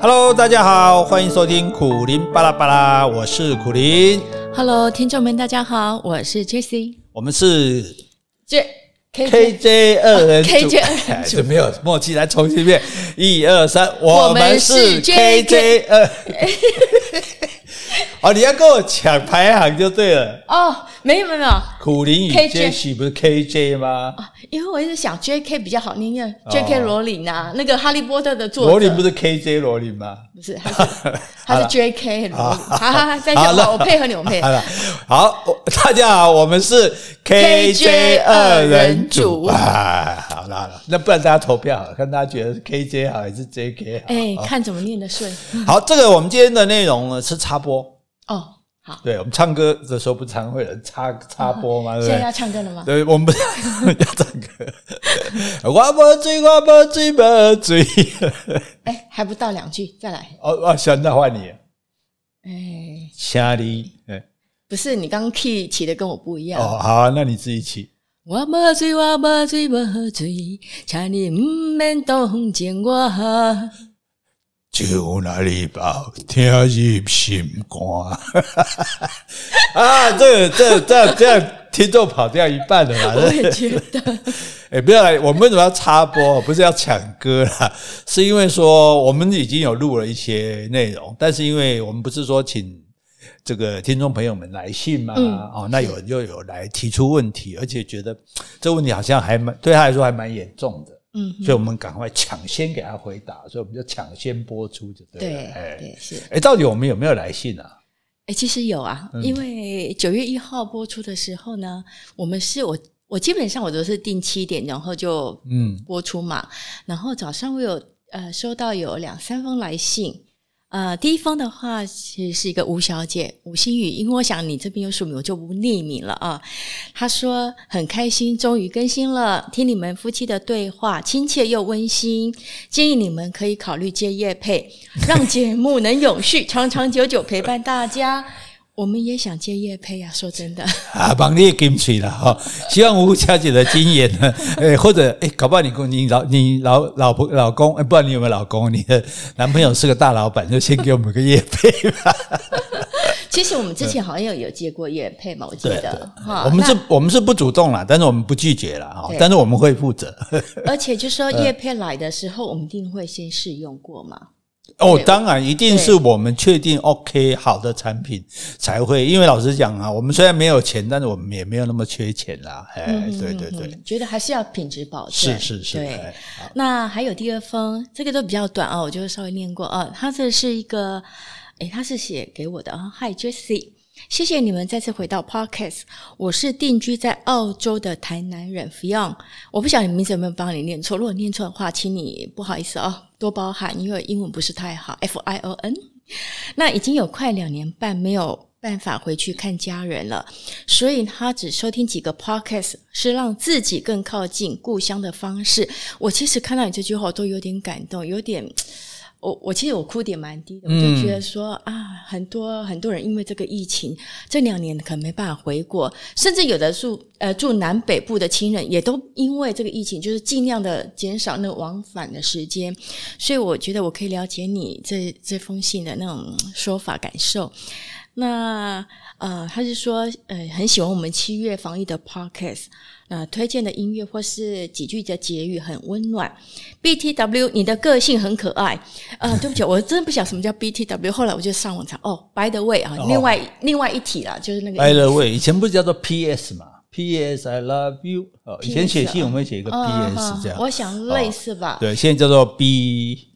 Hello，大家好，欢迎收听苦林巴拉巴拉，我是苦林。Hello，听众们，大家好，我是 Jessie。我们是 J KJ 二人组，KJ 二人组，没有默契，来重新一遍，一二三，我们是 KJ 二。哦，你要跟我抢排行就对了。哦，没有没有没有，苦苓与 Jessie 不是 KJ 吗？哦，因为我一直想 JK 比较好念，因为 JK 罗琳啊，那个哈利波特的作者。罗琳不是 KJ 罗琳吗？不是，他是 他是 JK 罗琳。好好好，再我配合你，我配合。好，大家好，我们是 KJ 二人组啊。好了好了，那不然大家投票，看大家觉得是 KJ 好还是 JK 好？哎，看怎么念得顺。好，这个我们今天的内容呢是插播。哦，好，对，我们唱歌的时候不常会有人插插播吗？对，现在要唱歌了吗？对，我们不是要唱歌。我不醉，我不醉，不醉。哎，还不到两句，再来。哦哦，行，那换你。哎，夏利，哎，不是，你刚刚 key 起的跟我不一样。哦，好，那你自己起。我不醉，我不醉，不醉，请你唔免动情我。就那里跑，听入心肝。啊，这个、这个、这样、这样，听众跑掉一半了嘛？我也觉得。哎、欸，不要来，我们为什么要插播？不是要抢歌啦，是因为说我们已经有录了一些内容，但是因为我们不是说请这个听众朋友们来信嘛，嗯、哦，那有人就有来提出问题，而且觉得这问题好像还蛮对他来说还蛮严重的。嗯，所以我们赶快抢先给他回答，所以我们就抢先播出就对了。对，是。哎，到底我们有没有来信啊？哎，其实有啊，因为九月一号播出的时候呢，我们是我我基本上我都是定七点，然后就嗯播出嘛，嗯、然后早上我有呃收到有两三封来信。呃，第一封的话其实是一个吴小姐，吴新宇，因为我想你这边有署名，我就不匿名了啊。她说很开心，终于更新了，听你们夫妻的对话，亲切又温馨，建议你们可以考虑接业配，让节目能永续，长长久久陪伴大家。我们也想接叶配啊，说真的啊，帮你也金嘴了哈。希望吴小姐的经验呢，诶，或者诶，搞不好你公你老你老老婆老公，诶，不知道你有没有老公？你的男朋友是个大老板，就先给我们个叶配吧。其实我们之前好像有有接过叶配嘛，我记得哈。我们是，我们是不主动啦，但是我们不拒绝啦，哈。但是我们会负责。而且就说叶配来的时候，我们一定会先试用过嘛。哦，当然，一定是我们确定 OK 好的产品才会。因为老实讲啊，我们虽然没有钱，但是我们也没有那么缺钱啦。哎，对对对，觉得还是要品质保证。是是是。对，那还有第二封，这个都比较短哦，我就稍微念过啊。他这是一个，诶，他是写给我的啊。Hi Jessie。谢谢你们再次回到 Podcast。我是定居在澳洲的台南人 Fion。我不晓得你名字有没有帮你念错，如果念错的话，请你不好意思哦，多包涵，因为英文不是太好。F I O N。那已经有快两年半没有办法回去看家人了，所以他只收听几个 Podcast，是让自己更靠近故乡的方式。我其实看到你这句话，都有点感动，有点。我我其实我哭点蛮低的，我就觉得说啊，很多很多人因为这个疫情，这两年可能没办法回国，甚至有的住呃住南北部的亲人，也都因为这个疫情，就是尽量的减少那个往返的时间。所以我觉得我可以了解你这这封信的那种说法感受。那呃，他是说呃很喜欢我们七月防疫的 podcast。呃，推荐的音乐或是几句的结语很温暖。BTW，你的个性很可爱。呃，对不起，我真的不晓得什么叫 BTW。后来我就上网查，哦，By the way 啊，另外另外一题啦，就是那个 By the way，以前不是叫做 PS 嘛？PS I love you。哦，以前写信我们会写一个 PS 这样。我想类似吧。对，现在叫做 B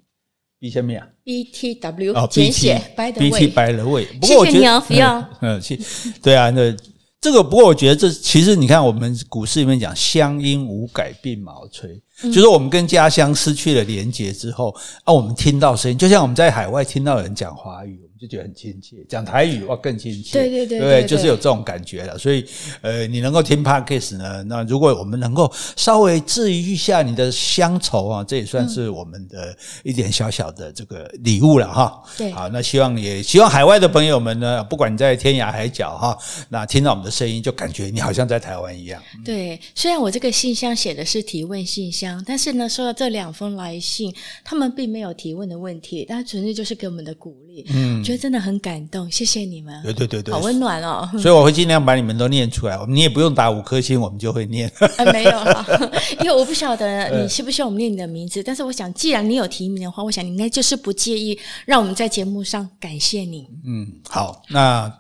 B 下面啊？BTW 简写 By the way，By the way。谢谢你哦，不要。嗯，谢。对啊，那。这个不过我觉得这其实你看我们股市里面讲乡音无改鬓毛衰，嗯、就是我们跟家乡失去了连结之后啊，我们听到声音，就像我们在海外听到有人讲华语，我们就觉得很亲切。讲台语哇，更亲切。对对对，对，就是有这种感觉了。所以，呃，你能够听 Podcast 呢，那如果我们能够稍微治愈一下你的乡愁啊，这也算是我们的一点小小的这个礼物了哈。对，好，那希望也希望海外的朋友们呢，不管你在天涯海角哈，那听到我们的声音，就感觉你好像在台湾一样。对，虽然我这个信箱写的是提问信箱，但是呢，收到这两封来信，他们并没有提问的问题，但纯粹就是给我们的鼓励。嗯，觉得真的很感动，谢谢你们。对对对对，好温暖哦。所以我会尽量把你们都念出来，你也不用打五颗星，我们就会念。啊，没有，因为我不晓得你需不需要我们念你的名字，但是我想，既然你有提名的话，我想你应该就是不介意让我们在节目上感谢你。嗯，好，那。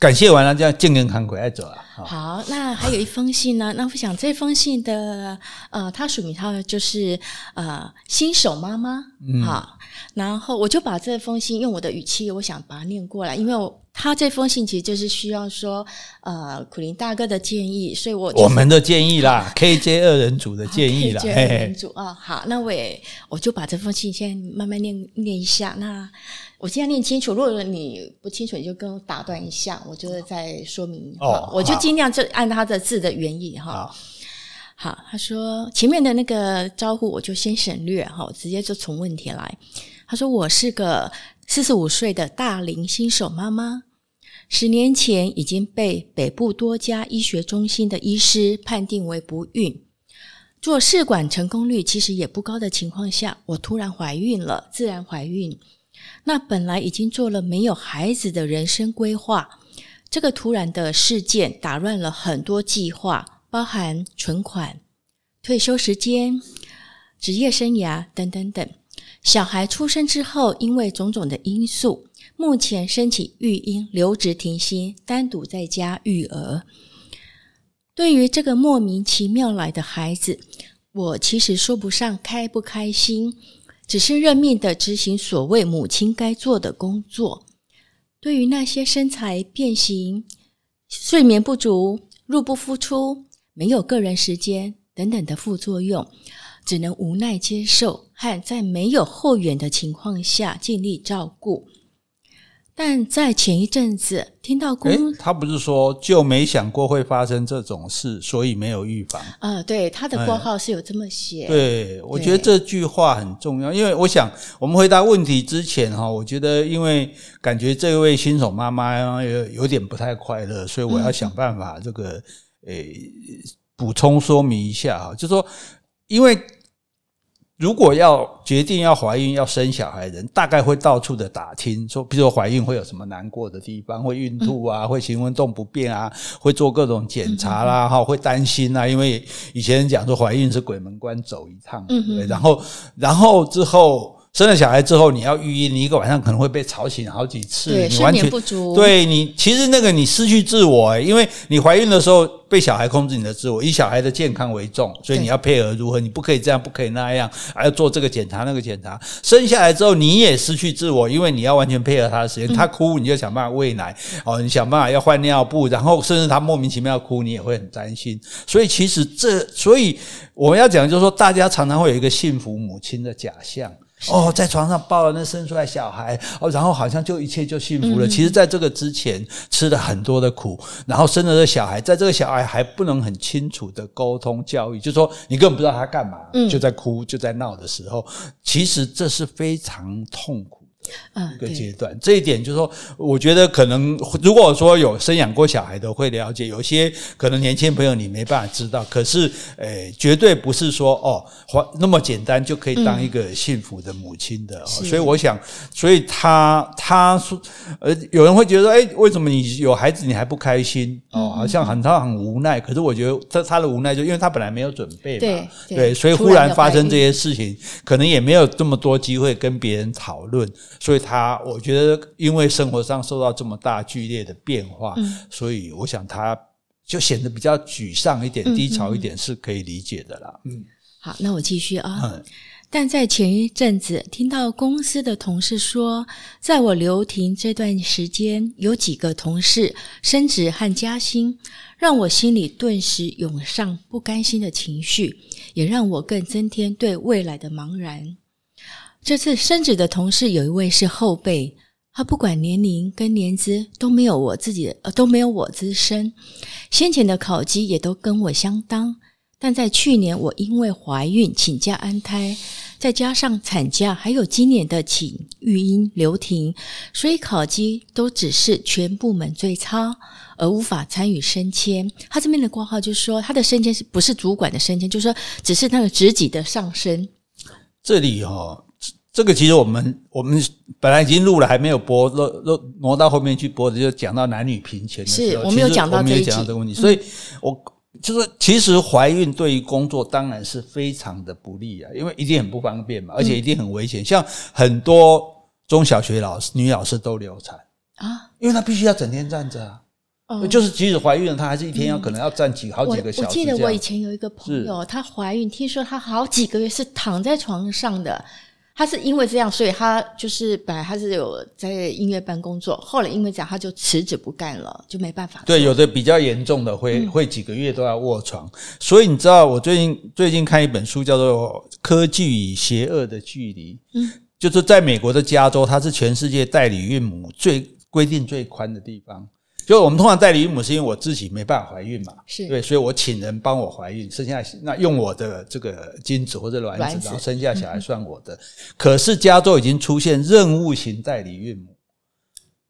感谢完了，就要健健康康爱走了。好，那还有一封信呢。那我想这封信的呃，它署名它就是呃新手妈妈。嗯，好，然后我就把这封信用我的语气，我想把它念过来，因为我他这封信其实就是需要说呃苦林大哥的建议，所以我、就是、我们的建议啦，KJ 二人组的建议啦，KJ 二人组啊。好，那我也我就把这封信先慢慢念念一下。那。我现在念清楚，如果你不清楚，你就跟我打断一下，我就会再说明。哦，我就尽量就按他的字的原意哈。好，好，他说前面的那个招呼我就先省略哈，直接就从问题来。他说我是个四十五岁的大龄新手妈妈，十年前已经被北部多家医学中心的医师判定为不孕，做试管成功率其实也不高的情况下，我突然怀孕了，自然怀孕。那本来已经做了没有孩子的人生规划，这个突然的事件打乱了很多计划，包含存款、退休时间、职业生涯等等等。小孩出生之后，因为种种的因素，目前申请育婴留职停薪，单独在家育儿。对于这个莫名其妙来的孩子，我其实说不上开不开心。只是认命的执行所谓母亲该做的工作。对于那些身材变形、睡眠不足、入不敷出、没有个人时间等等的副作用，只能无奈接受，和在没有后援的情况下尽力照顾。但在前一阵子听到公，诶，他不是说就没想过会发生这种事，所以没有预防。啊、呃，对，他的括号是有这么写。对，我觉得这句话很重要，因为我想我们回答问题之前哈，我觉得因为感觉这位新手妈妈有有点不太快乐，所以我要想办法这个诶补充说明一下哈，就是说因为。如果要决定要怀孕要生小孩的人，大概会到处的打听，说，比如说怀孕会有什么难过的地方，会孕吐啊，会行动不便啊，会做各种检查啦，哈，会担心啊，因为以前人讲说怀孕是鬼门关走一趟，对？然后，然后之后。生了小孩之后，你要育婴，你一个晚上可能会被吵醒好几次，对，你完全不足。对你，其实那个你失去自我诶，因为你怀孕的时候被小孩控制你的自我，以小孩的健康为重，所以你要配合如何，你不可以这样，不可以那样，还要做这个检查那个检查。生下来之后你也失去自我，因为你要完全配合他的时间，他哭你就想办法喂奶哦，你想办法要换尿布，然后甚至他莫名其妙哭，你也会很担心。所以其实这，所以我们要讲就是说，大家常常会有一个幸福母亲的假象。哦，在床上抱了那生出来小孩，哦，然后好像就一切就幸福了。其实，在这个之前吃了很多的苦，然后生了这小孩，在这个小孩还不能很清楚的沟通教育，就是说你根本不知道他干嘛，就在哭就在闹的时候，其实这是非常痛苦。一个阶段，这一点就是说，我觉得可能如果说有生养过小孩的会了解，有些可能年轻朋友你没办法知道，可是，诶，绝对不是说哦，那么简单就可以当一个幸福的母亲的。所以我想，所以他他说，呃，有人会觉得说，诶，为什么你有孩子你还不开心？哦，好像很他很无奈。可是我觉得他他的无奈就因为他本来没有准备嘛，对对，所以忽然发生这些事情，可能也没有这么多机会跟别人讨论。所以他，我觉得，因为生活上受到这么大剧烈的变化，嗯、所以我想他就显得比较沮丧一点、嗯、低潮一点，是可以理解的啦。嗯，好，那我继续啊。嗯、但在前一阵子，听到公司的同事说，在我留停这段时间，有几个同事升职和加薪，让我心里顿时涌上不甘心的情绪，也让我更增添对未来的茫然。这次升职的同事有一位是后辈，他不管年龄跟年资都没有我自己，呃，都没有我资深，先前的考绩也都跟我相当。但在去年，我因为怀孕请假安胎，再加上产假，还有今年的请育婴留停，所以考绩都只是全部门最差，而无法参与升迁。他这边的挂号就是说，他的升迁是不是主管的升迁？就是说，只是那个职级的上升。这里哈、这个其实我们我们本来已经录了，还没有播，挪挪挪到后面去播的，就讲到男女平权的时候，是我们有讲到这一集，这个问题，所以我就是其实怀孕对于工作当然是非常的不利啊，因为一定很不方便嘛，而且一定很危险。像很多中小学老师女老师都流产啊，因为她必须要整天站着啊，就是即使怀孕了，她还是一天要可能要站几好几个小时。我记得我以前有一个朋友，她怀孕，听说她好几个月是躺在床上的。他是因为这样，所以他就是本来他是有在音乐班工作，后来因为这样，他就辞职不干了，就没办法。对，有的比较严重的会、嗯、会几个月都要卧床。所以你知道，我最近最近看一本书，叫做《科技与邪恶的距离》。嗯，就是在美国的加州，它是全世界代理孕母最规定最宽的地方。就我们通常代理孕母是因为我自己没办法怀孕嘛，是。对，所以我请人帮我怀孕，生下那用我的这个精子或者卵子，然后生下小孩算我的。可是加州已经出现任务型代理孕母，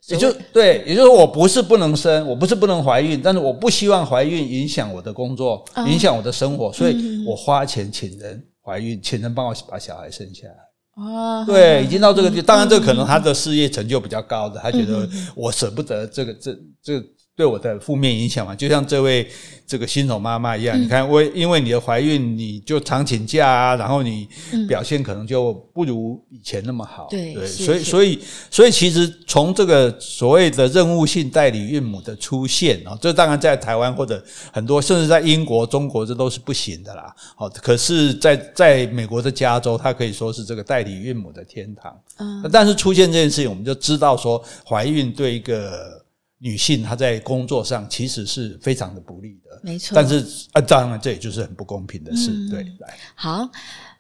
也就对，也就是说我不是不能生，我不是不能怀孕，但是我不希望怀孕影响我的工作，影响我的生活，所以我花钱请人怀孕，请人帮我把小孩生下来。哦，对，已经到这个地，当然这可能他的事业成就比较高的，他觉得我舍不得这个这这个。对我的负面影响嘛，就像这位这个新手妈妈一样，嗯、你看，为因为你的怀孕，你就常请假啊，然后你表现可能就不如以前那么好。对，所以所以所以其实从这个所谓的任务性代理孕母的出现啊，这当然在台湾或者很多，甚至在英国、中国这都是不行的啦。好，可是在在美国的加州，它可以说是这个代理孕母的天堂。嗯，但是出现这件事情，我们就知道说，怀孕对一个。女性她在工作上其实是非常的不利的，没错。但是啊，当然这也就是很不公平的事，嗯、对。来，好，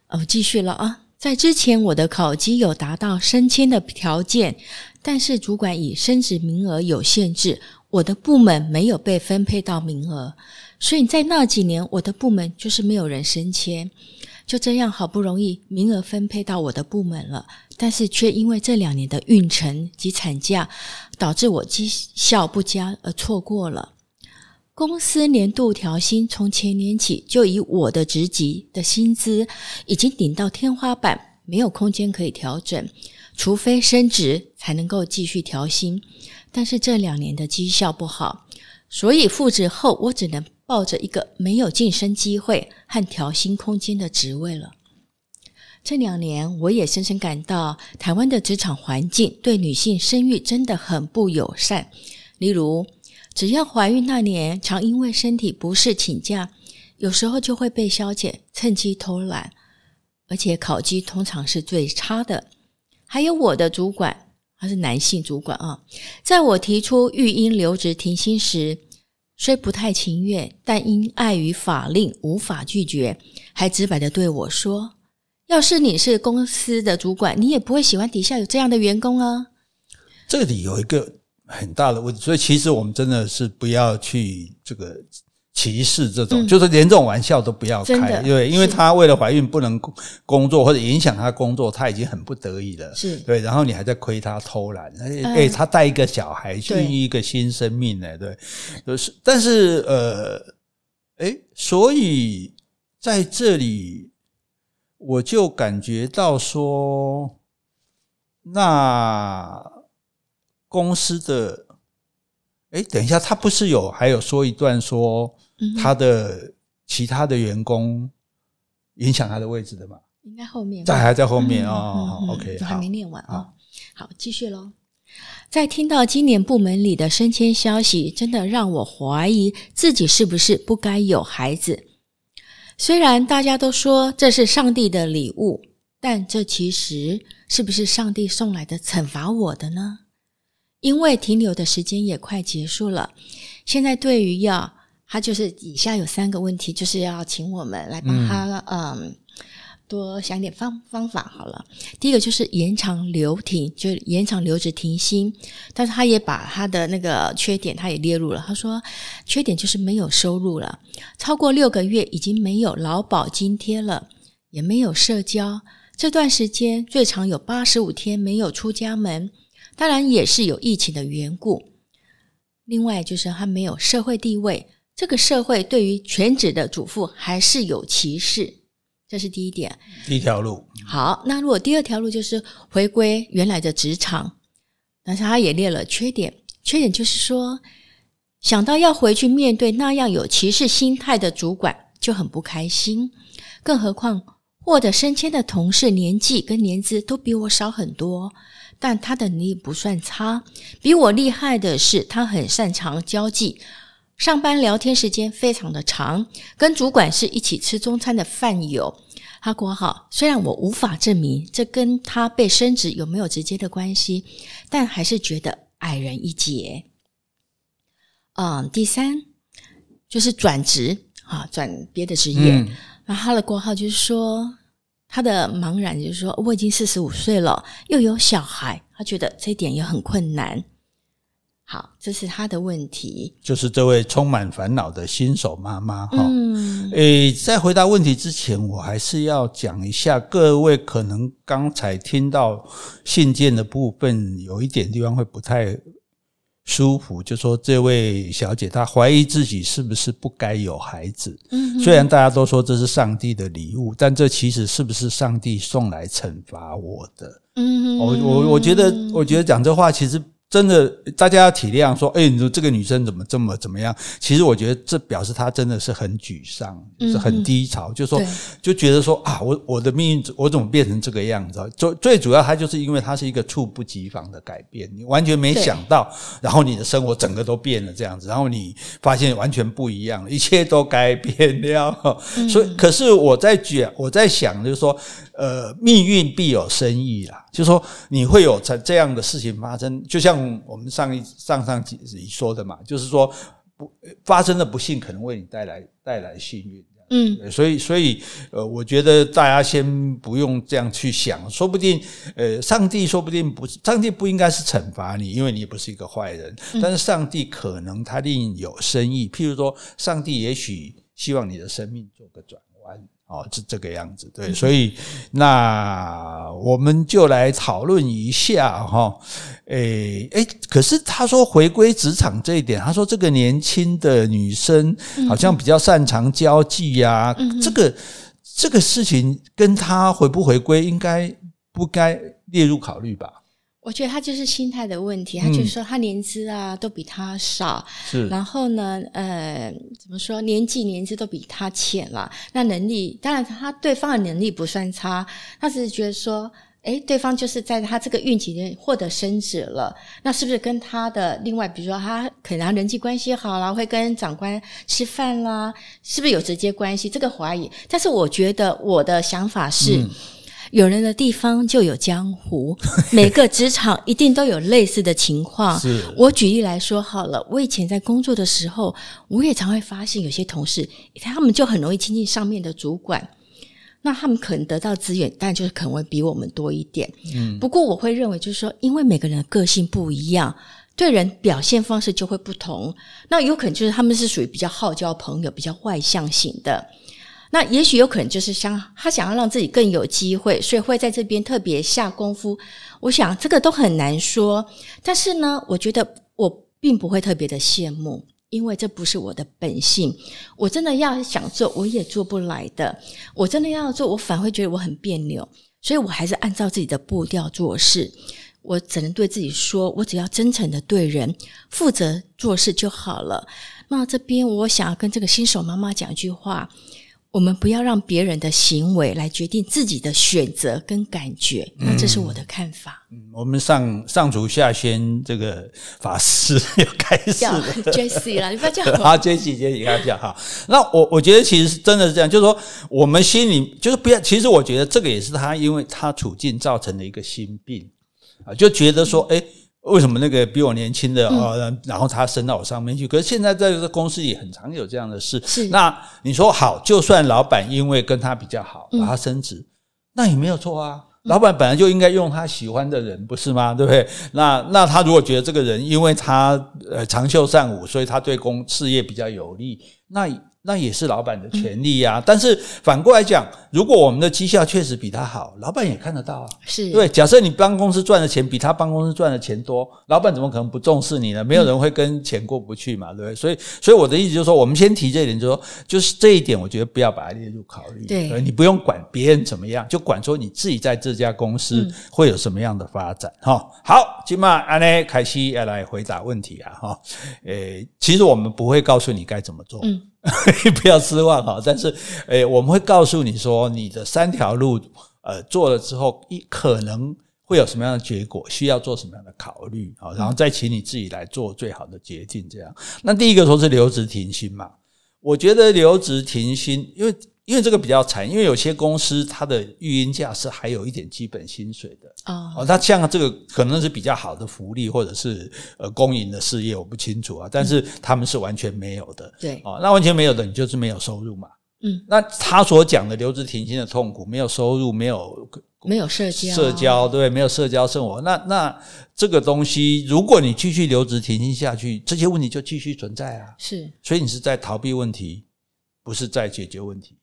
哦，继续了啊。在之前我的考绩有达到升迁的条件，但是主管以升职名额有限制，我的部门没有被分配到名额，所以在那几年我的部门就是没有人升迁。就这样，好不容易名额分配到我的部门了，但是却因为这两年的运程及产假，导致我绩效不佳而错过了。公司年度调薪从前年起就以我的职级的薪资已经顶到天花板，没有空间可以调整，除非升职才能够继续调薪。但是这两年的绩效不好，所以复职后我只能。抱着一个没有晋升机会和调薪空间的职位了。这两年，我也深深感到台湾的职场环境对女性生育真的很不友善。例如，只要怀孕那年，常因为身体不适请假，有时候就会被消遣，趁机偷懒，而且考绩通常是最差的。还有我的主管，他是男性主管啊，在我提出育婴留职停薪时，虽不太情愿，但因碍于法令无法拒绝，还直白的对我说：“要是你是公司的主管，你也不会喜欢底下有这样的员工啊。”这里有一个很大的问题，所以其实我们真的是不要去这个。歧视这种，嗯、就是连这种玩笑都不要开，对，因为她为了怀孕不能工作或者影响她工作，她已经很不得已了，是。对，然后你还在亏她偷懒，哎，她带一个小孩，孕育一个新生命呢，对，就是，但是呃，哎，所以在这里我就感觉到说，那公司的，哎，等一下，他不是有还有说一段说。他的其他的员工影响他的位置的吗？应该后面，在还在后面哦。OK，还没念完啊。好，继续喽。在听到今年部门里的升迁消息，真的让我怀疑自己是不是不该有孩子。虽然大家都说这是上帝的礼物，但这其实是不是上帝送来的惩罚我的呢？因为停留的时间也快结束了。现在对于要他就是以下有三个问题，就是要请我们来帮他，嗯，多想点方方法好了。第一个就是延长留停，就延长留职停薪。但是他也把他的那个缺点，他也列入了。他说，缺点就是没有收入了，超过六个月已经没有劳保津贴了，也没有社交。这段时间最长有八十五天没有出家门，当然也是有疫情的缘故。另外就是他没有社会地位，这个社会对于全职的主妇还是有歧视，这是第一点。第一条路。好，那如果第二条路就是回归原来的职场，但是他也列了缺点，缺点就是说想到要回去面对那样有歧视心态的主管就很不开心，更何况。获得升迁的同事年纪跟年资都比我少很多，但他的能力不算差。比我厉害的是，他很擅长交际，上班聊天时间非常的长，跟主管是一起吃中餐的饭友。他括号，虽然我无法证明这跟他被升职有没有直接的关系，但还是觉得矮人一截。嗯，第三就是转职啊，转别的职业。那他的括号就是说，他的茫然就是说，我已经四十五岁了，又有小孩，他觉得这一点也很困难。好，这是他的问题。就是这位充满烦恼的新手妈妈哈。嗯。诶，在回答问题之前，我还是要讲一下，各位可能刚才听到信件的部分，有一点地方会不太。舒服，就说这位小姐她怀疑自己是不是不该有孩子。嗯，虽然大家都说这是上帝的礼物，但这其实是不是上帝送来惩罚我的？嗯，我我我觉得，我觉得讲这话其实。真的，大家要体谅，说，哎，你说这个女生怎么这么怎么样？其实我觉得这表示她真的是很沮丧，就是很低潮，嗯、就说就觉得说啊，我我的命运我怎么变成这个样子？最最主要，她就是因为她是一个猝不及防的改变，你完全没想到，然后你的生活整个都变了这样子，然后你发现完全不一样，一切都改变了。嗯、所以，可是我在觉，我在想，就是说。呃，命运必有深意啦，就是说你会有这这样的事情发生，就像我们上一上上集说的嘛，就是说不发生的不幸可能为你带来带来幸运，嗯，所以所以呃，我觉得大家先不用这样去想，说不定呃，上帝说不定不是，上帝不应该是惩罚你，因为你不是一个坏人，但是上帝可能他另有深意，譬如说，上帝也许希望你的生命做个转弯。哦，是这个样子，对，所以那我们就来讨论一下哈，诶诶，可是他说回归职场这一点，他说这个年轻的女生好像比较擅长交际呀，这个这个事情跟她回不回归应该不该列入考虑吧？我觉得他就是心态的问题，他就是说他年资啊都比他少，是，然后呢，呃，怎么说年纪年资都比他浅了，那能力当然他对方的能力不算差，他只是觉得说，诶，对方就是在他这个运气内获得升职了，那是不是跟他的另外，比如说他可能人际关系好啦，会跟长官吃饭啦，是不是有直接关系？这个怀疑，但是我觉得我的想法是。嗯有人的地方就有江湖，每个职场一定都有类似的情况。是我举例来说好了，我以前在工作的时候，我也常会发现有些同事，他们就很容易亲近上面的主管，那他们可能得到资源，但就是可能会比我们多一点。嗯，不过我会认为，就是说，因为每个人的个性不一样，对人表现方式就会不同。那有可能就是他们是属于比较好交朋友、比较外向型的。那也许有可能就是想他想要让自己更有机会，所以会在这边特别下功夫。我想这个都很难说，但是呢，我觉得我并不会特别的羡慕，因为这不是我的本性。我真的要想做，我也做不来的。我真的要做，我反而会觉得我很别扭，所以我还是按照自己的步调做事。我只能对自己说，我只要真诚的对人负责做事就好了。那这边我想要跟这个新手妈妈讲一句话。我们不要让别人的行为来决定自己的选择跟感觉，那这是我的看法。嗯，我们上上主下仙这个法师 要开始了，Jessie 啦，你不要叫我好，Jessie，Jessie，你看叫哈。那我我觉得其实是真的是这样，就是说我们心里就是不要。其实我觉得这个也是他，因为他处境造成的一个心病啊，就觉得说，诶为什么那个比我年轻的啊，然后他升到我上面去？可是现在在这个公司也很常有这样的事。是，那你说好，就算老板因为跟他比较好，把他升职，那也没有错啊。老板本来就应该用他喜欢的人，不是吗？对不对？那那他如果觉得这个人因为他呃长袖善舞，所以他对公事业比较有利，那。那也是老板的权利呀、啊，但是反过来讲，如果我们的绩效确实比他好，老板也看得到啊。是对，假设你帮公司赚的钱比他帮公司赚的钱多，老板怎么可能不重视你呢？没有人会跟钱过不去嘛，对不对？所以，所以我的意思就是说，我们先提这一点，就是说，就是这一点，我觉得不要把它列入考虑。对，你不用管别人怎么样，就管说你自己在这家公司会有什么样的发展。哈、嗯，好，今嘛安呢，凯西要来回答问题啊。哈，诶，其实我们不会告诉你该怎么做。嗯。不要失望哈，但是，诶，我们会告诉你说，你的三条路，呃，做了之后，一可能会有什么样的结果，需要做什么样的考虑啊，然后再请你自己来做最好的决定。这样，那第一个说是留职停薪嘛，我觉得留职停薪，因为。因为这个比较惨，因为有些公司它的育婴假是还有一点基本薪水的哦，它像这个可能是比较好的福利，或者是呃公营的事业，我不清楚啊。但是他们是完全没有的，对哦，那完全没有的，你就是没有收入嘛。嗯，那他所讲的留职停薪的痛苦，没有收入，没有没有社交，社交对，没有社交生活。那那这个东西，如果你继续留职停薪下去，这些问题就继续存在啊。是，所以你是在逃避问题，不是在解决问题。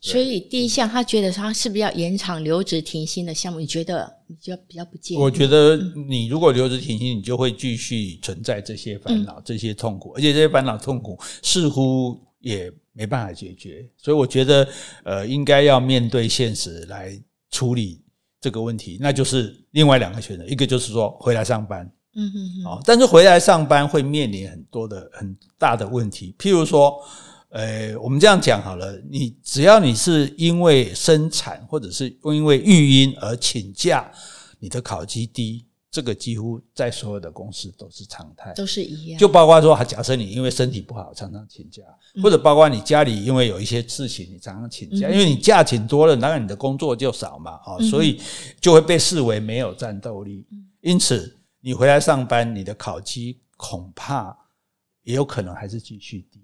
所以第一项，他觉得他是不是要延长留职停薪的项目？你觉得你就比较不建议？我觉得你如果留职停薪，你就会继续存在这些烦恼、这些痛苦，而且这些烦恼痛苦似乎也没办法解决。所以我觉得，呃，应该要面对现实来处理这个问题，那就是另外两个选择，一个就是说回来上班，嗯嗯嗯，但是回来上班会面临很多的很大的问题，譬如说。呃，我们这样讲好了，你只要你是因为生产或者是因为育婴而请假，你的考绩低，这个几乎在所有的公司都是常态，都是一样。就包括说，假设你因为身体不好常常请假，或者包括你家里因为有一些事情你常常请假，因为你假请多了，当然你的工作就少嘛，啊，所以就会被视为没有战斗力。因此，你回来上班，你的考绩恐怕也有可能还是继续低。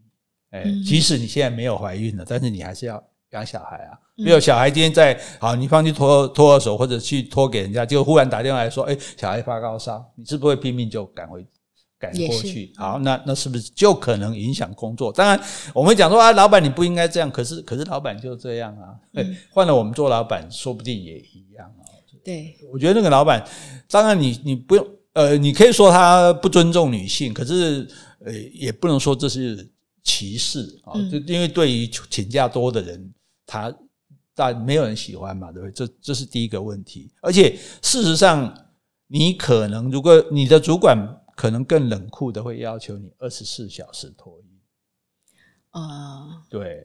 诶，即使你现在没有怀孕了，但是你还是要养小孩啊。没有小孩今天在好，你放去托托儿所或者去托给人家，就忽然打电话来说，诶，小孩发高烧，你是不是会拼命就赶回赶过去？好，那那是不是就可能影响工作？当然，我们讲说啊，老板你不应该这样，可是可是老板就这样啊。诶，换了我们做老板，说不定也一样啊。对，我觉得那个老板，当然你你不用呃，你可以说他不尊重女性，可是呃，也不能说这是。歧视啊，就因为对于请假多的人，他但没有人喜欢嘛，对不对？这这是第一个问题。而且事实上，你可能如果你的主管可能更冷酷的会要求你二十四小时脱衣啊，对，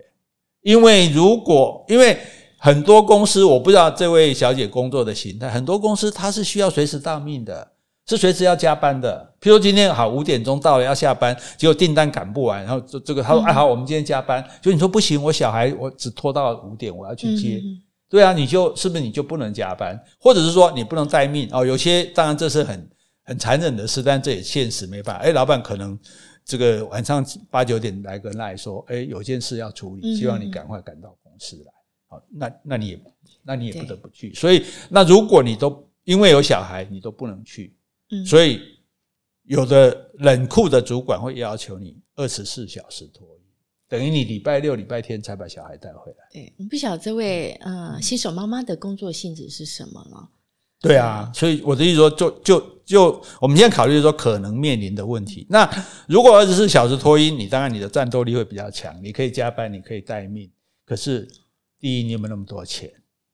因为如果因为很多公司，我不知道这位小姐工作的形态，很多公司它是需要随时待命的。是随时要加班的，譬如今天好五点钟到了要下班，结果订单赶不完，然后这这个他说哎好，我们今天加班，就你说不行，我小孩我只拖到五点，我要去接，对啊，你就是不是你就不能加班，或者是说你不能待命哦？有些当然这是很很残忍的事，但这也现实没办法。哎，老板可能这个晚上八九点来个赖说，哎，有件事要处理，希望你赶快赶到公司来。好，那那你也那你也不得不去。所以那如果你都因为有小孩，你都不能去。所以，有的冷酷的主管会要求你二十四小时托婴，等于你礼拜六、礼拜天才把小孩带回来。对，我不晓得这位呃新手妈妈的工作性质是什么了。对啊，所以我的意思说，就就就我们现在考虑说可能面临的问题。那如果二十四小时托婴，你当然你的战斗力会比较强，你可以加班，你可以待命。可是，第一，你有没有那么多钱？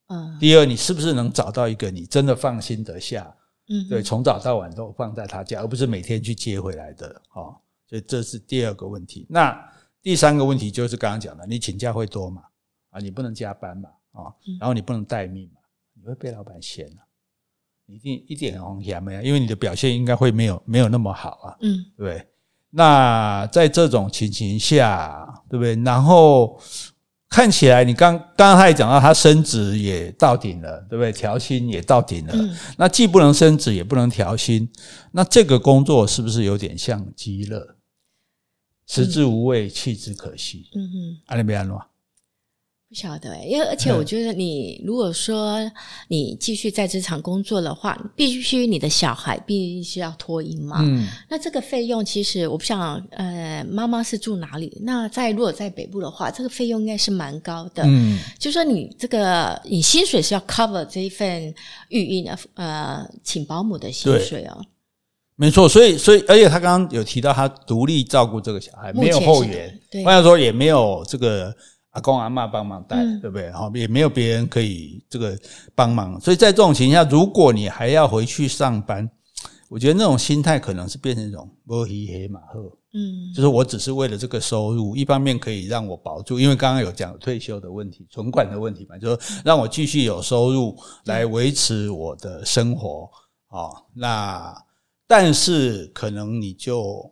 嗯。第二，你是不是能找到一个你真的放心得下？嗯，对，从早到晚都放在他家，而不是每天去接回来的，哦，所以这是第二个问题。那第三个问题就是刚刚讲的，你请假会多嘛？啊，你不能加班嘛？啊，然后你不能待命嘛？你会被老板嫌啊？你一定一点红线没有，因为你的表现应该会没有没有那么好啊，嗯，对。那在这种情形下，对不对？然后。看起来，你刚刚刚他也讲到，他升职也到顶了，对不对？调薪也到顶了。嗯、那既不能升职，也不能调薪，那这个工作是不是有点像极乐？食之无味，弃之可惜。嗯哼，安利没安诺？不晓得哎，因为而且我觉得你如果说你继续在职场工作的话，必须你的小孩必须要托婴嘛。嗯，那这个费用其实我不想，呃，妈妈是住哪里？那在如果在北部的话，这个费用应该是蛮高的。嗯，就说你这个你薪水是要 cover 这一份育婴的呃请保姆的薪水哦。没错，所以所以而且他刚刚有提到他独立照顾这个小孩，没有后援，对，或者说也没有这个。阿公阿嬷帮忙带，嗯、对不对？好，也没有别人可以这个帮忙，所以在这种情况下，如果你还要回去上班，我觉得那种心态可能是变成一种摸黑黑马赫，嗯，就是我只是为了这个收入，一方面可以让我保住，因为刚刚有讲退休的问题、存款的问题嘛，就是让我继续有收入来维持我的生活，啊、嗯，那但是可能你就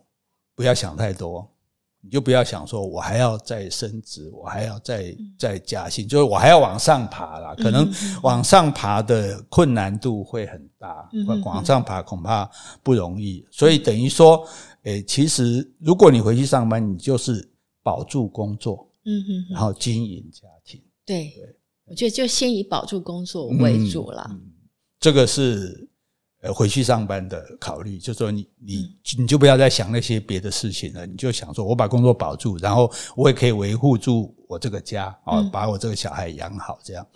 不要想太多。你就不要想说，我还要再升职，我还要再再加薪，就是我还要往上爬啦。可能往上爬的困难度会很大，往上爬恐怕不容易。所以等于说，诶，其实如果你回去上班，你就是保住工作，嗯哼，然后经营家庭。对，我觉得就先以保住工作为主啦。这个是。呃，回去上班的考虑，就是说你你你就不要再想那些别的事情了，你就想说，我把工作保住，然后我也可以维护住我这个家啊，把我这个小孩养好，这样。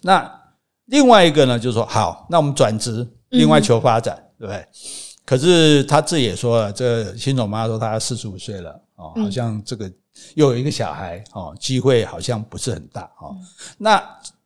那另外一个呢，就是说，好，那我们转职，另外求发展，对不对？可是他自己也说了，这新手妈妈说她四十五岁了哦，好像这个又有一个小孩哦，机会好像不是很大哦。那。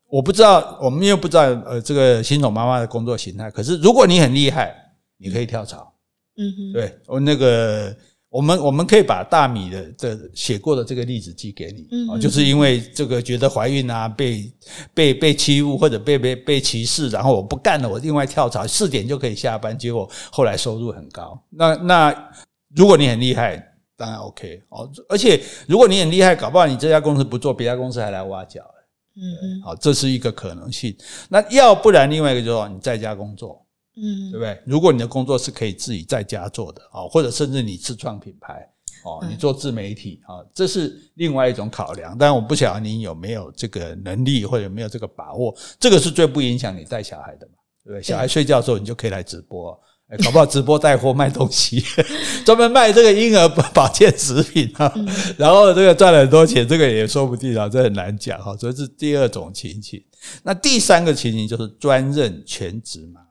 我不知道，我们又不知道，呃，这个新手妈妈的工作形态。可是，如果你很厉害，你可以跳槽。嗯哼，对，我那个，我们我们可以把大米的这写过的这个例子寄给你。嗯，就是因为这个觉得怀孕啊，被被被欺负或者被被被歧视，然后我不干了，我另外跳槽，四点就可以下班，结果后来收入很高。那那如果你很厉害，当然 OK 哦。而且如果你很厉害，搞不好你这家公司不做，别家公司还来挖角。嗯嗯，好，这是一个可能性。那要不然，另外一个就是说，你在家工作，嗯，对不对？如果你的工作是可以自己在家做的，啊，或者甚至你自创品牌，哦，你做自媒体，啊，这是另外一种考量。但我不晓得你有没有这个能力，或者有没有这个把握。这个是最不影响你带小孩的嘛，对不对？小孩睡觉的时候，你就可以来直播。哎，搞不好直播带货卖东西，专门卖这个婴儿保健食品啊，然后这个赚了很多钱，这个也说不定啊，这很难讲哈。所以是第二种情形。那第三个情形就是专任全职妈妈。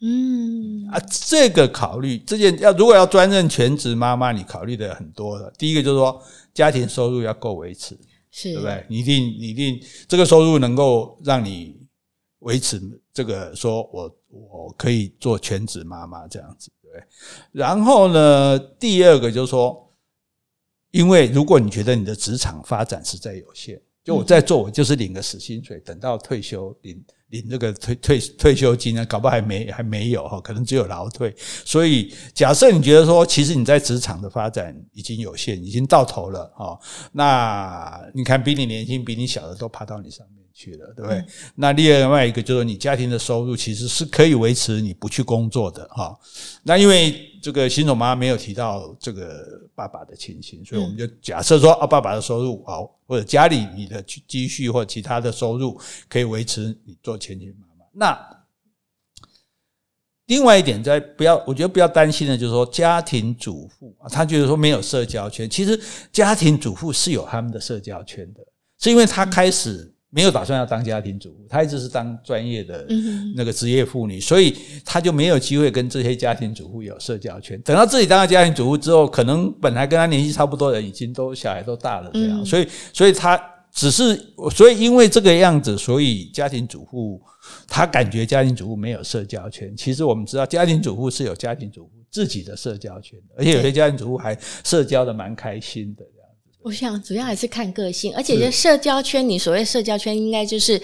嗯啊，这个考虑这件要如果要专任全职妈妈，你考虑的很多的。第一个就是说家庭收入要够维持，是，对不对？你一定你一定这个收入能够让你维持这个，说我。我可以做全职妈妈这样子，对。然后呢，第二个就是说，因为如果你觉得你的职场发展实在有限，就我在做，我就是领个死薪水，等到退休领领这个退退 退休金呢，搞不好还没还没有哈，可能只有劳退。所以假设你觉得说，其实你在职场的发展已经有限，已经到头了哈，那你看比你年轻、比你小的都爬到你上面。去了，对不对？那另外一个就是你家庭的收入其实是可以维持你不去工作的哈。那因为这个新手妈妈没有提到这个爸爸的情形，所以我们就假设说啊，爸爸的收入好，或者家里你的积蓄或其他的收入可以维持你做全职妈妈。那另外一点，在不要，我觉得不要担心的，就是说家庭主妇啊，他觉得说没有社交圈，其实家庭主妇是有他们的社交圈的，是因为他开始。没有打算要当家庭主妇，她一直是当专业的那个职业妇女，所以她就没有机会跟这些家庭主妇有社交圈。等到自己当了家庭主妇之后，可能本来跟她年纪差不多的人已经都小孩都大了这样，所以所以她只是所以因为这个样子，所以家庭主妇她感觉家庭主妇没有社交圈。其实我们知道，家庭主妇是有家庭主妇自己的社交圈的，而且有些家庭主妇还社交的蛮开心的。我想主要还是看个性，而且这社交圈，你所谓社交圈，应该就是，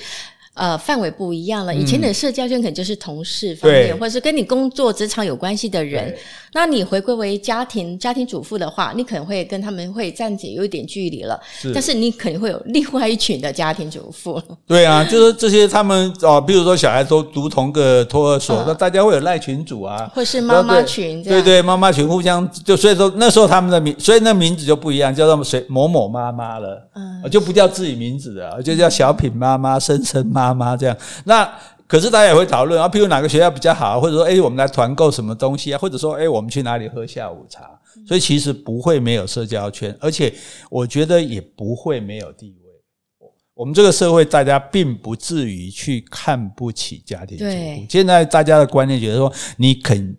呃，范围不一样了。以前的社交圈可能就是同事方面，对。或者是跟你工作职场有关系的人。那你回归为家庭家庭主妇的话，你可能会跟他们会暂且有一点距离了。是。但是你肯定会有另外一群的家庭主妇。对啊，就是这些他们哦，比如说小孩都读同个托儿所，那、嗯、大家会有赖群主啊，或是妈妈群对对，妈妈群互相就所以说那时候他们的名，所以那名字就不一样，叫做谁某某妈妈了，嗯，就不叫自己名字了，就叫小品妈妈、生生妈妈这样。那可是大家也会讨论啊，譬如哪个学校比较好，或者说，诶，我们来团购什么东西啊，或者说，诶，我们去哪里喝下午茶。所以其实不会没有社交圈，而且我觉得也不会没有地位。我们这个社会，大家并不至于去看不起家庭主妇。现在大家的观念觉得说，你肯。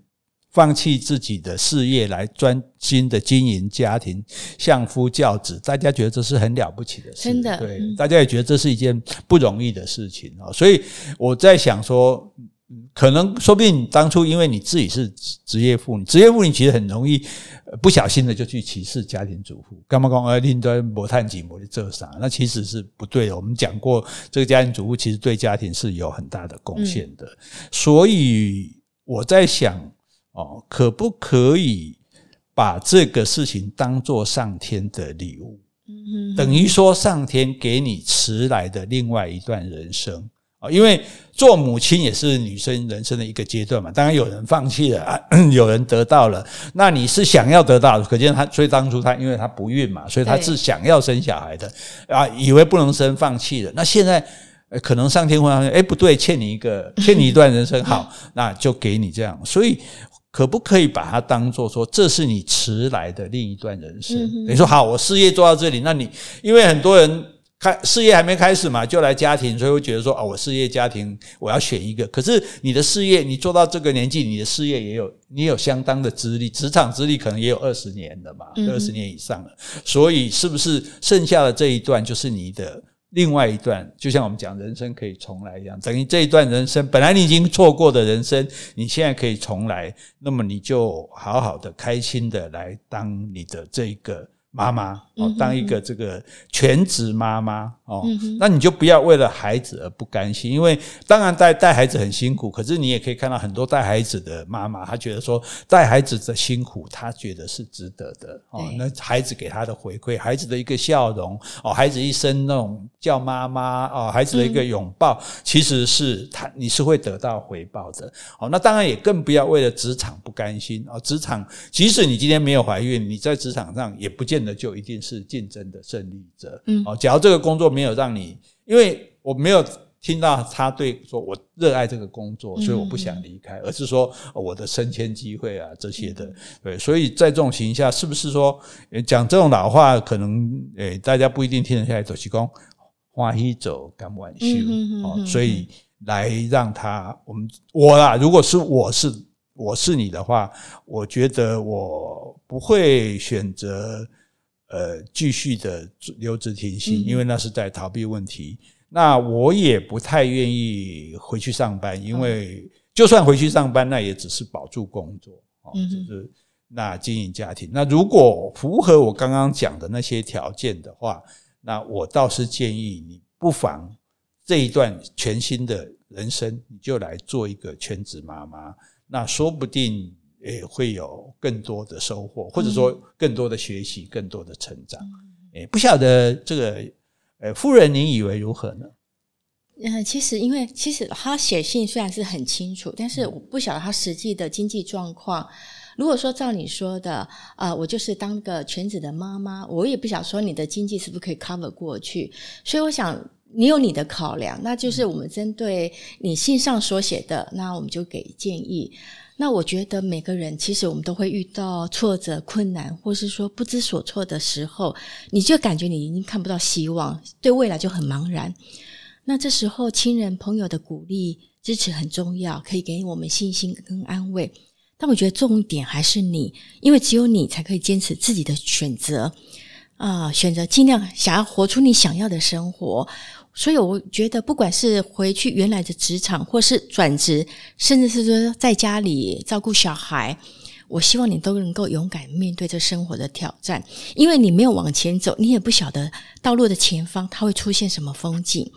放弃自己的事业来专心的经营家庭，相夫教子，大家觉得这是很了不起的事，真的。对，大家也觉得这是一件不容易的事情啊。所以我在想说，可能说不定你当初因为你自己是职业妇女，职业妇女其实很容易不小心的就去歧视家庭主妇，干嘛讲啊？你都磨炭几磨的这啥？那其实是不对的。我们讲过，这个家庭主妇其实对家庭是有很大的贡献的。所以我在想。哦，可不可以把这个事情当做上天的礼物？嗯，等于说上天给你迟来的另外一段人生啊，因为做母亲也是女生人生的一个阶段嘛。当然有人放弃了啊，有人得到了。那你是想要得到的，可见他，所以当初他因为他不孕嘛，所以他是想要生小孩的啊，以为不能生，放弃了。那现在可能上天会发现，哎，不对，欠你一个，欠你一段人生，好，那就给你这样。所以。可不可以把它当作说，这是你迟来的另一段人生？你说好，我事业做到这里，那你因为很多人开事业还没开始嘛，就来家庭，所以会觉得说啊，我事业家庭我要选一个。可是你的事业，你做到这个年纪，你的事业也有你有相当的资历，职场资历可能也有二十年了嘛，二十年以上了。所以是不是剩下的这一段就是你的？另外一段，就像我们讲人生可以重来一样，等于这一段人生本来你已经错过的人生，你现在可以重来，那么你就好好的、开心的来当你的这个。妈妈哦，当一个这个全职妈妈哦，那你就不要为了孩子而不甘心，因为当然带带孩子很辛苦，可是你也可以看到很多带孩子的妈妈，她觉得说带孩子的辛苦，她觉得是值得的哦。那孩子给她的回馈，孩子的一个笑容哦，孩子一声那种叫妈妈哦，孩子的一个拥抱，其实是他你是会得到回报的哦。那当然也更不要为了职场不甘心哦，职场即使你今天没有怀孕，你在职场上也不见得。就一定是竞争的胜利者。嗯，哦，假如这个工作没有让你，因为我没有听到他对说，我热爱这个工作，所以我不想离开，而是说我的升迁机会啊这些的。对，所以在这种情况下，是不是说讲这种老话，可能诶大家不一定听得下来。走气功，欢喜做甘愿受哦，所以来让他我们我啦，如果是我是我是你的话，我觉得我不会选择。呃，继续的留职停薪，因为那是在逃避问题。嗯、那我也不太愿意回去上班，因为就算回去上班，那也只是保住工作，哦，就是那经营家庭。那如果符合我刚刚讲的那些条件的话，那我倒是建议你不妨这一段全新的人生，你就来做一个全职妈妈，那说不定。也会有更多的收获，或者说更多的学习，更多的成长。诶，不晓得这个，呃，夫人，您以为如何呢？呃，其实因为其实他写信虽然是很清楚，但是我不晓得他实际的经济状况。如果说照你说的，呃，我就是当个全职的妈妈，我也不想说你的经济是不是可以 cover 过去。所以我想你有你的考量，那就是我们针对你信上所写的，那我们就给建议。那我觉得每个人其实我们都会遇到挫折、困难，或是说不知所措的时候，你就感觉你已经看不到希望，对未来就很茫然。那这时候亲人朋友的鼓励支持很重要，可以给我们信心跟安慰。但我觉得重点还是你，因为只有你才可以坚持自己的选择啊，选择尽量想要活出你想要的生活。所以我觉得，不管是回去原来的职场，或是转职，甚至是说在家里照顾小孩，我希望你都能够勇敢面对这生活的挑战。因为你没有往前走，你也不晓得道路的前方它会出现什么风景。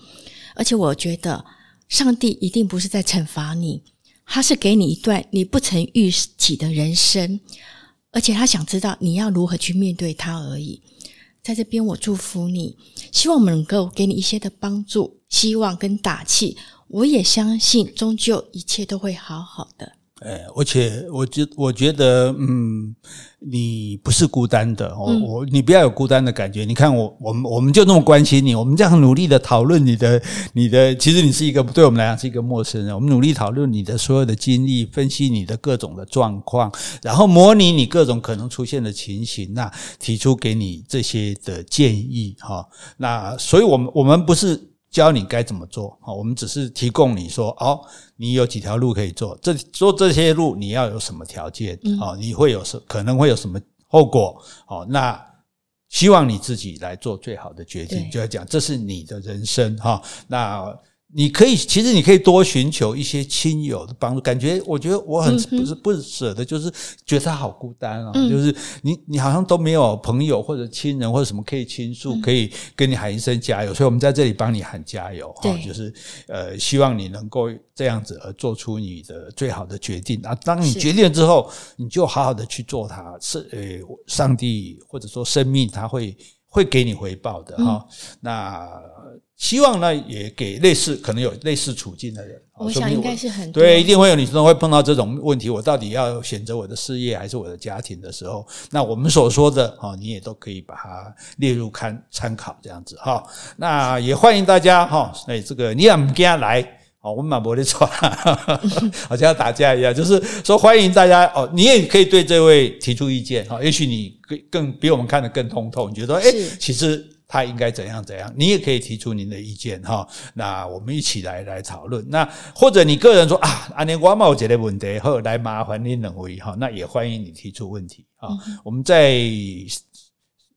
而且我觉得上帝一定不是在惩罚你，他是给你一段你不曾预期的人生，而且他想知道你要如何去面对他而已。在这边，我祝福你，希望我们能够给你一些的帮助、希望跟打气。我也相信，终究一切都会好好的。哎，而且我觉我觉得，嗯，你不是孤单的，我我你不要有孤单的感觉。你看我我们我们就那么关心你，我们这样努力的讨论你的你的，其实你是一个对我们来讲是一个陌生人。我们努力讨论你的所有的经历，分析你的各种的状况，然后模拟你各种可能出现的情形，那提出给你这些的建议哈。那所以我们我们不是。教你该怎么做，好，我们只是提供你说，哦，你有几条路可以做，这做这些路你要有什么条件，好，你会有什可能会有什么后果，好，那希望你自己来做最好的决定，就要讲这是你的人生，哈，那。你可以，其实你可以多寻求一些亲友的帮助。感觉我觉得我很不是不舍得，就是觉得他好孤单啊。就是你你好像都没有朋友或者亲人或者什么可以倾诉，可以跟你喊一声加油。所以我们在这里帮你喊加油哈，就是呃，希望你能够这样子而做出你的最好的决定啊。当你决定了之后，你就好好的去做它。是呃，上帝或者说生命，他会会给你回报的哈。那。希望呢，也给类似可能有类似处境的人，我想应该是很多对，一定会有女生会碰到这种问题。我到底要选择我的事业还是我的家庭的时候，那我们所说的哈，你也都可以把它列入看参考这样子哈。那也欢迎大家哈，那这个你也不跟来，好，我们马伯利说，好像要打架一样，就是说欢迎大家哦，你也可以对这位提出意见哈。也许你更更比我们看得更通透，你觉得说，诶，其实。他应该怎样怎样？你也可以提出您的意见哈。那我们一起来来讨论。那或者你个人说啊，阿年我冇这个问题，后来麻烦您两位哈。那也欢迎你提出问题啊。我们在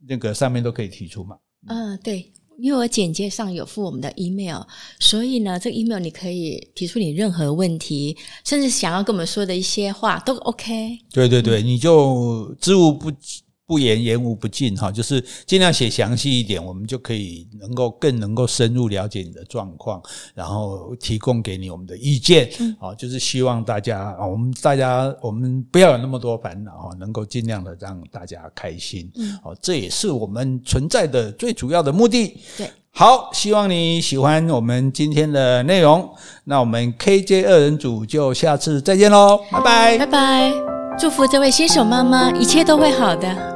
那个上面都可以提出嘛。嗯，对，因为我简介上有附我们的 email，所以呢，这个 email 你可以提出你任何问题，甚至想要跟我们说的一些话都 OK。对对对，你就知无不。不言言无不尽哈，就是尽量写详细一点，我们就可以能够更能够深入了解你的状况，然后提供给你我们的意见。好，就是希望大家，我们大家我们不要有那么多烦恼哈，能够尽量的让大家开心。好，这也是我们存在的最主要的目的。对，好，希望你喜欢我们今天的内容。那我们 KJ 二人组就下次再见喽，拜拜，拜拜，祝福这位新手妈妈一切都会好的。